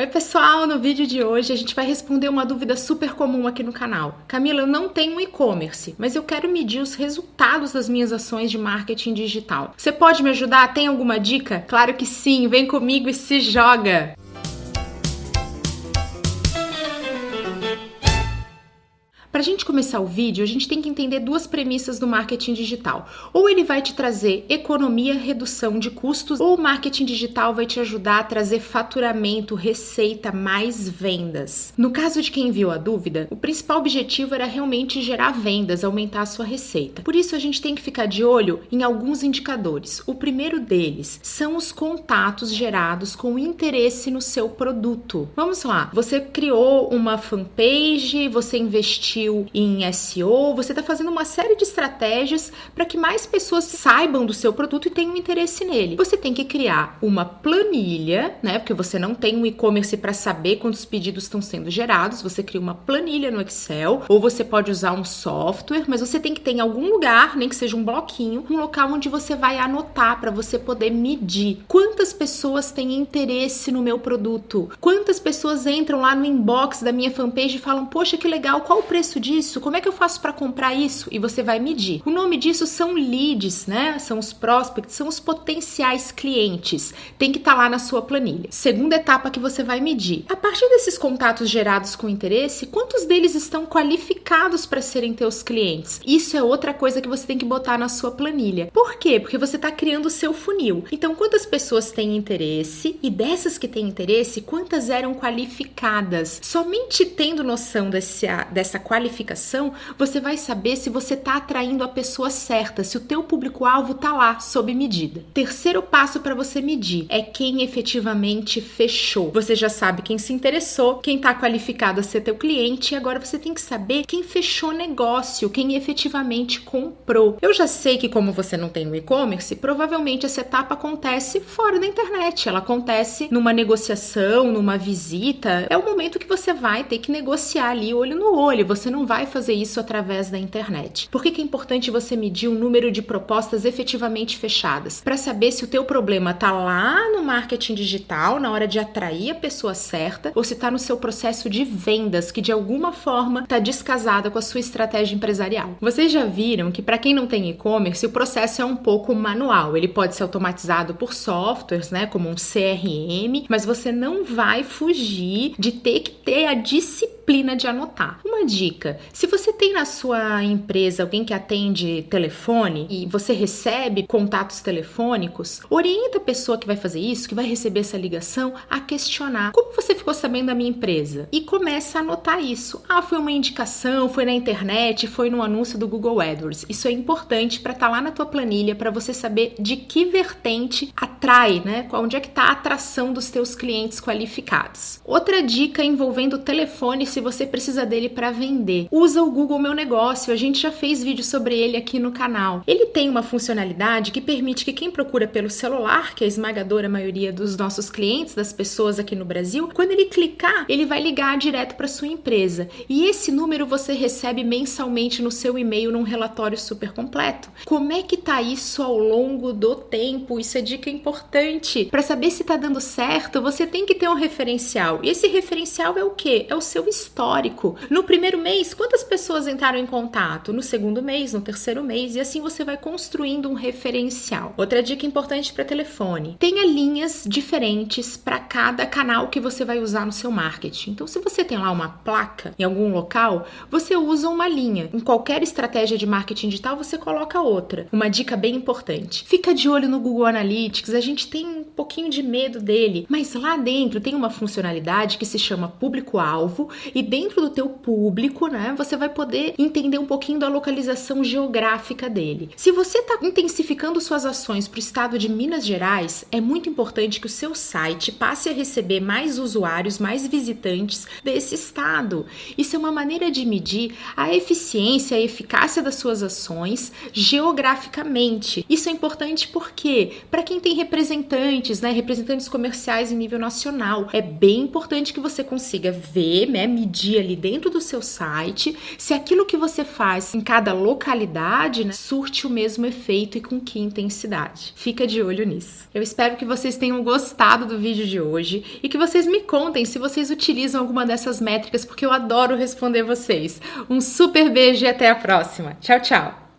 Oi, pessoal! No vídeo de hoje a gente vai responder uma dúvida super comum aqui no canal. Camila, eu não tenho e-commerce, mas eu quero medir os resultados das minhas ações de marketing digital. Você pode me ajudar? Tem alguma dica? Claro que sim! Vem comigo e se joga! Para a gente começar o vídeo, a gente tem que entender duas premissas do marketing digital. Ou ele vai te trazer economia, redução de custos, ou o marketing digital vai te ajudar a trazer faturamento, receita, mais vendas. No caso de quem enviou a dúvida, o principal objetivo era realmente gerar vendas, aumentar a sua receita. Por isso a gente tem que ficar de olho em alguns indicadores. O primeiro deles são os contatos gerados com interesse no seu produto. Vamos lá, você criou uma fanpage, você investiu em SEO, você está fazendo uma série de estratégias para que mais pessoas saibam do seu produto e tenham interesse nele. Você tem que criar uma planilha, né? Porque você não tem um e-commerce para saber quantos pedidos estão sendo gerados, você cria uma planilha no Excel, ou você pode usar um software, mas você tem que ter em algum lugar, nem que seja um bloquinho, um local onde você vai anotar para você poder medir quantas pessoas têm interesse no meu produto, quantas pessoas entram lá no inbox da minha fanpage e falam: Poxa, que legal, qual o preço disso? Como é que eu faço para comprar isso? E você vai medir. O nome disso são leads, né? São os prospects, são os potenciais clientes. Tem que estar tá lá na sua planilha. Segunda etapa que você vai medir. A partir desses contatos gerados com interesse, quantos deles estão qualificados para serem teus clientes? Isso é outra coisa que você tem que botar na sua planilha. Por quê? Porque você está criando o seu funil. Então, quantas pessoas têm interesse e dessas que têm interesse, quantas eram qualificadas? Somente tendo noção desse, dessa qualificação qualificação, você vai saber se você está atraindo a pessoa certa, se o teu público-alvo está lá sob medida. Terceiro passo para você medir é quem efetivamente fechou. Você já sabe quem se interessou, quem está qualificado a ser teu cliente e agora você tem que saber quem fechou negócio, quem efetivamente comprou. Eu já sei que como você não tem no e-commerce, provavelmente essa etapa acontece fora da internet. Ela acontece numa negociação, numa visita. É o momento que você vai ter que negociar ali olho no olho. Você não vai fazer isso através da internet. Por que, que é importante você medir o número de propostas efetivamente fechadas? Para saber se o teu problema está lá no marketing digital, na hora de atrair a pessoa certa, ou se está no seu processo de vendas, que de alguma forma está descasada com a sua estratégia empresarial. Vocês já viram que para quem não tem e-commerce, o processo é um pouco manual. Ele pode ser automatizado por softwares, né, como um CRM, mas você não vai fugir de ter que ter a disciplina de anotar. Uma dica se você tem na sua empresa alguém que atende telefone e você recebe contatos telefônicos, orienta a pessoa que vai fazer isso, que vai receber essa ligação, a questionar: como você ficou sabendo da minha empresa? E começa a anotar isso. Ah, foi uma indicação, foi na internet, foi no anúncio do Google AdWords. Isso é importante para estar tá lá na tua planilha para você saber de que vertente atrai, né? Onde é que está a atração dos teus clientes qualificados. Outra dica envolvendo telefone, se você precisa dele para vender vender. Usa o Google Meu Negócio, a gente já fez vídeo sobre ele aqui no canal. Ele tem uma funcionalidade que permite que quem procura pelo celular, que é a esmagadora maioria dos nossos clientes, das pessoas aqui no Brasil, quando ele clicar, ele vai ligar direto para sua empresa. E esse número você recebe mensalmente no seu e-mail num relatório super completo. Como é que tá isso ao longo do tempo? Isso é dica importante. Para saber se tá dando certo, você tem que ter um referencial. E esse referencial é o quê? É o seu histórico. No primeiro mês quantas pessoas entraram em contato? No segundo mês, no terceiro mês, e assim você vai construindo um referencial. Outra dica importante para telefone: tenha linhas diferentes para cada canal que você vai usar no seu marketing. Então, se você tem lá uma placa em algum local, você usa uma linha. Em qualquer estratégia de marketing digital, você coloca outra. Uma dica bem importante: fica de olho no Google Analytics. A gente tem pouquinho de medo dele, mas lá dentro tem uma funcionalidade que se chama público-alvo e dentro do teu público né, você vai poder entender um pouquinho da localização geográfica dele. Se você está intensificando suas ações para o estado de Minas Gerais, é muito importante que o seu site passe a receber mais usuários, mais visitantes desse estado. Isso é uma maneira de medir a eficiência, a eficácia das suas ações geograficamente. Isso é importante porque, para quem tem representantes, né, representantes comerciais em nível nacional, é bem importante que você consiga ver, né, medir ali dentro do seu site se aquilo que você faz em cada localidade né, surte o mesmo efeito e com que intensidade. Fica de olho nisso. Eu espero que vocês tenham gostado do vídeo de hoje e que vocês me contem se vocês utilizam alguma dessas métricas, porque eu adoro responder vocês. Um super beijo e até a próxima. Tchau, tchau!